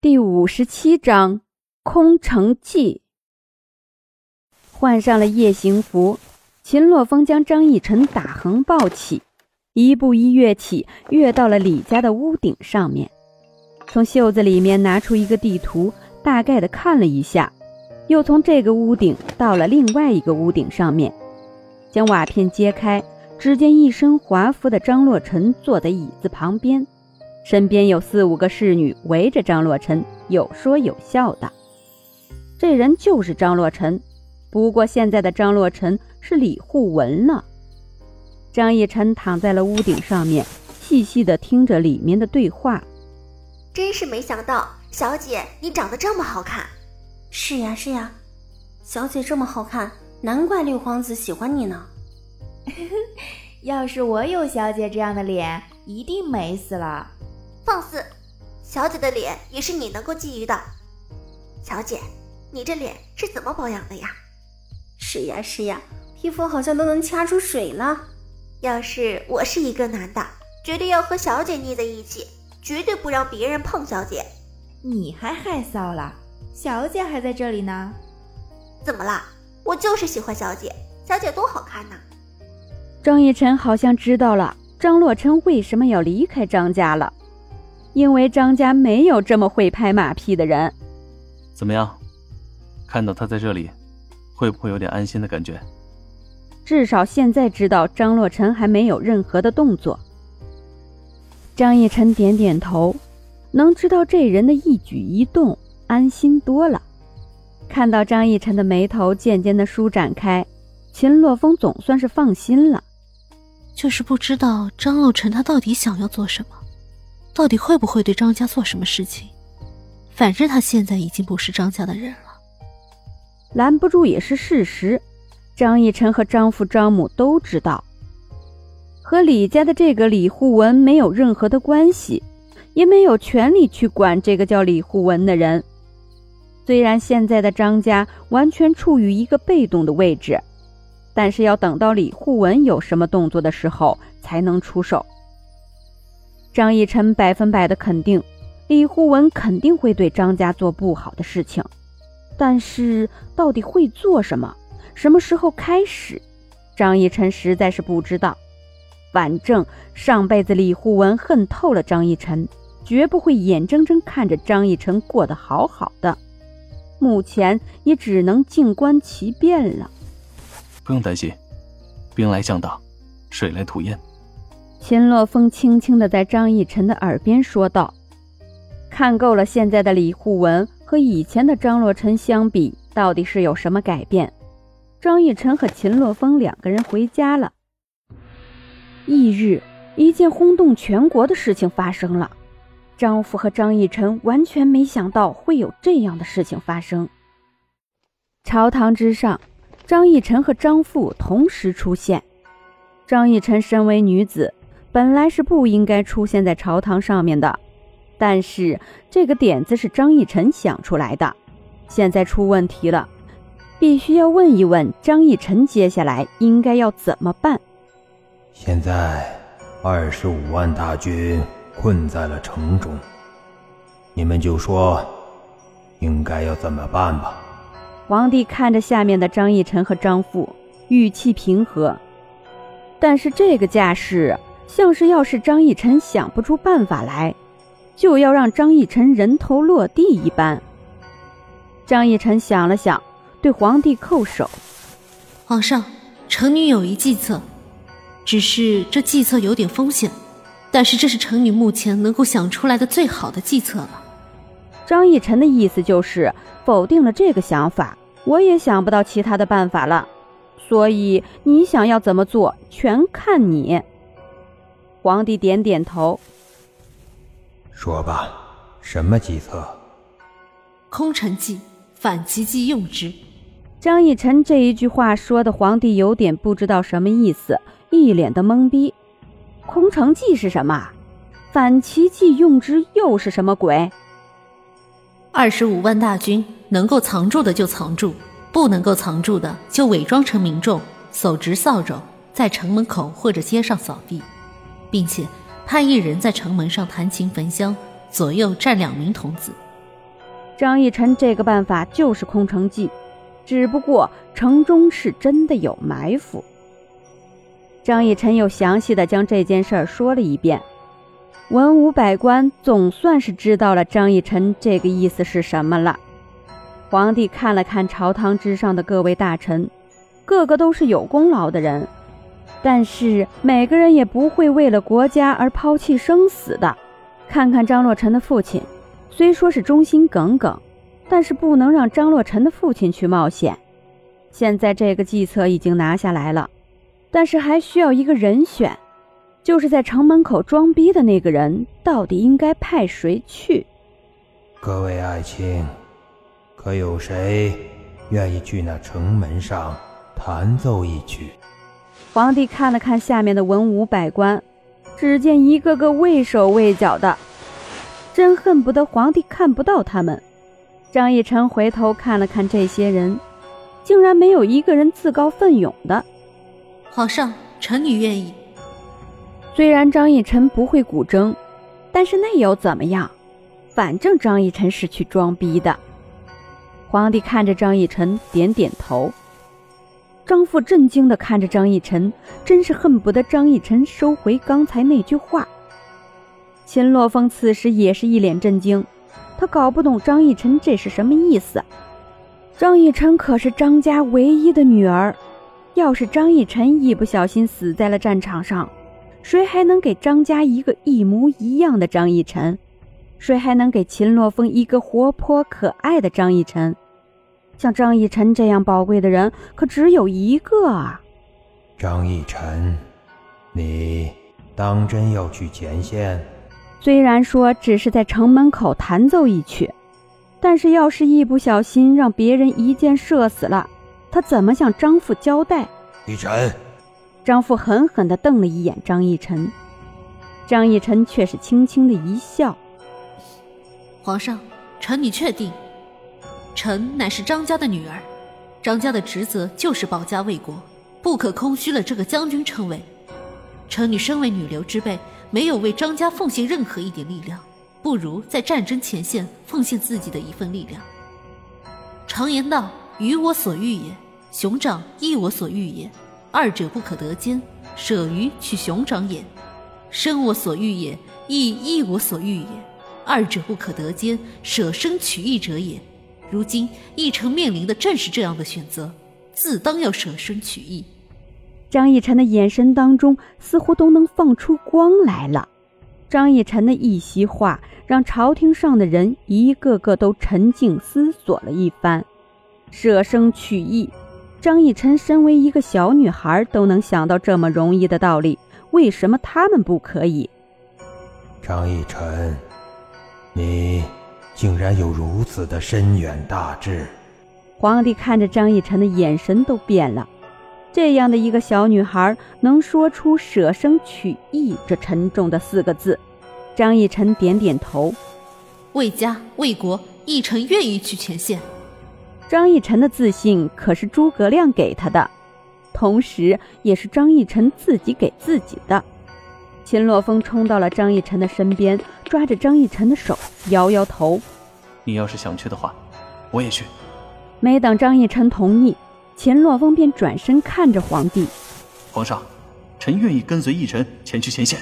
第五十七章空城计。换上了夜行服，秦洛风将张逸晨打横抱起，一步一跃起，跃到了李家的屋顶上面。从袖子里面拿出一个地图，大概的看了一下，又从这个屋顶到了另外一个屋顶上面，将瓦片揭开，只见一身华服的张洛尘坐在椅子旁边。身边有四五个侍女围着张洛尘，有说有笑的。这人就是张洛尘，不过现在的张洛尘是李护文了。张逸晨躺在了屋顶上面，细细的听着里面的对话。真是没想到，小姐你长得这么好看。是呀是呀，小姐这么好看，难怪六皇子喜欢你呢。要是我有小姐这样的脸，一定美死了。放肆！小姐的脸也是你能够觊觎的。小姐，你这脸是怎么保养的呀？是呀是呀，皮肤好像都能掐出水了。要是我是一个男的，绝对要和小姐腻在一起，绝对不让别人碰小姐。你还害臊了？小姐还在这里呢。怎么了？我就是喜欢小姐，小姐多好看呢。张逸晨好像知道了张洛琛为什么要离开张家了。因为张家没有这么会拍马屁的人。怎么样？看到他在这里，会不会有点安心的感觉？至少现在知道张洛尘还没有任何的动作。张逸晨点点头，能知道这人的一举一动，安心多了。看到张逸晨的眉头渐渐的舒展开，秦洛风总算是放心了。就是不知道张洛尘他到底想要做什么。到底会不会对张家做什么事情？反正他现在已经不是张家的人了，拦不住也是事实。张逸晨和张父张母都知道，和李家的这个李护文没有任何的关系，也没有权利去管这个叫李护文的人。虽然现在的张家完全处于一个被动的位置，但是要等到李护文有什么动作的时候才能出手。张逸晨百分百的肯定，李护文肯定会对张家做不好的事情，但是到底会做什么，什么时候开始，张逸晨实在是不知道。反正上辈子李护文恨透了张逸晨，绝不会眼睁睁看着张逸晨过得好好的。目前也只能静观其变了。不用担心，兵来将挡，水来土掩。秦洛风轻轻地在张逸晨的耳边说道：“看够了现在的李护文和以前的张洛尘相比，到底是有什么改变？”张逸晨和秦洛风两个人回家了。翌日，一件轰动全国的事情发生了。张父和张逸晨完全没想到会有这样的事情发生。朝堂之上，张逸晨和张父同时出现。张逸晨身为女子。本来是不应该出现在朝堂上面的，但是这个点子是张逸晨想出来的，现在出问题了，必须要问一问张逸晨接下来应该要怎么办。现在二十五万大军困在了城中，你们就说应该要怎么办吧。皇帝看着下面的张逸晨和张父，语气平和，但是这个架势。像是要是张逸晨想不出办法来，就要让张逸晨人头落地一般。张逸晨想了想，对皇帝叩首：“皇上，臣女有一计策，只是这计策有点风险，但是这是臣女目前能够想出来的最好的计策了。”张逸晨的意思就是否定了这个想法，我也想不到其他的办法了，所以你想要怎么做，全看你。皇帝点点头，说吧，什么计策？空城计，反其计用之。张逸晨这一句话说的，皇帝有点不知道什么意思，一脸的懵逼。空城计是什么？反其计用之又是什么鬼？二十五万大军，能够藏住的就藏住，不能够藏住的就伪装成民众，手执扫帚，在城门口或者街上扫地。并且派一人在城门上弹琴焚香，左右站两名童子，张义晨这个办法就是空城计，只不过城中是真的有埋伏。张义晨又详细的将这件事儿说了一遍，文武百官总算是知道了张义晨这个意思是什么了。皇帝看了看朝堂之上的各位大臣，个个都是有功劳的人，但是每个人也不会为了国家而抛弃生死的。看看张洛尘的父亲，虽说是忠心耿耿，但是不能让张洛尘的父亲去冒险。现在这个计策已经拿下来了，但是还需要一个人选，就是在城门口装逼的那个人，到底应该派谁去？各位爱卿，可有谁愿意去那城门上弹奏一曲？皇帝看了看下面的文武百官。只见一个个畏手畏脚的，真恨不得皇帝看不到他们。张义臣回头看了看这些人，竟然没有一个人自告奋勇的。皇上，臣女愿意。虽然张义臣不会古筝，但是那又怎么样？反正张义臣是去装逼的。皇帝看着张义臣，点点头。张父震惊地看着张逸晨，真是恨不得张逸晨收回刚才那句话。秦洛风此时也是一脸震惊，他搞不懂张逸晨这是什么意思。张逸晨可是张家唯一的女儿，要是张逸晨一不小心死在了战场上，谁还能给张家一个一模一样的张逸晨？谁还能给秦洛风一个活泼可爱的张逸晨？像张逸晨这样宝贵的人，可只有一个啊！张逸晨，你当真要去前线？虽然说只是在城门口弹奏一曲，但是要是一不小心让别人一箭射死了，他怎么向张父交代？逸晨，张父狠狠地瞪了一眼张逸晨，张逸晨却是轻轻的一笑：“皇上，臣你确定。”臣乃是张家的女儿，张家的职责就是保家卫国，不可空虚了这个将军称谓。臣女身为女流之辈，没有为张家奉献任何一点力量，不如在战争前线奉献自己的一份力量。常言道：“鱼我所欲也，熊掌亦我所欲也，二者不可得兼。舍鱼取熊掌也，生我所欲也，亦亦我所欲也，二者不可得兼。舍生取义者也。”如今义成面临的正是这样的选择，自当要舍身取义。张逸晨的眼神当中似乎都能放出光来了。张逸晨的一席话，让朝廷上的人一个个都沉静思索了一番。舍生取义，张逸晨身为一个小女孩都能想到这么容易的道理，为什么他们不可以？张逸晨，你。竟然有如此的深远大志！皇帝看着张逸晨的眼神都变了。这样的一个小女孩能说出“舍生取义”这沉重的四个字，张逸晨点点头：“为家为国，逸晨愿意去前线。”张逸晨的自信可是诸葛亮给他的，同时也是张逸晨自己给自己的。秦洛风冲到了张逸晨的身边，抓着张逸晨的手，摇摇头：“你要是想去的话，我也去。”没等张逸晨同意，秦洛风便转身看着皇帝：“皇上，臣愿意跟随逸晨前去前线。”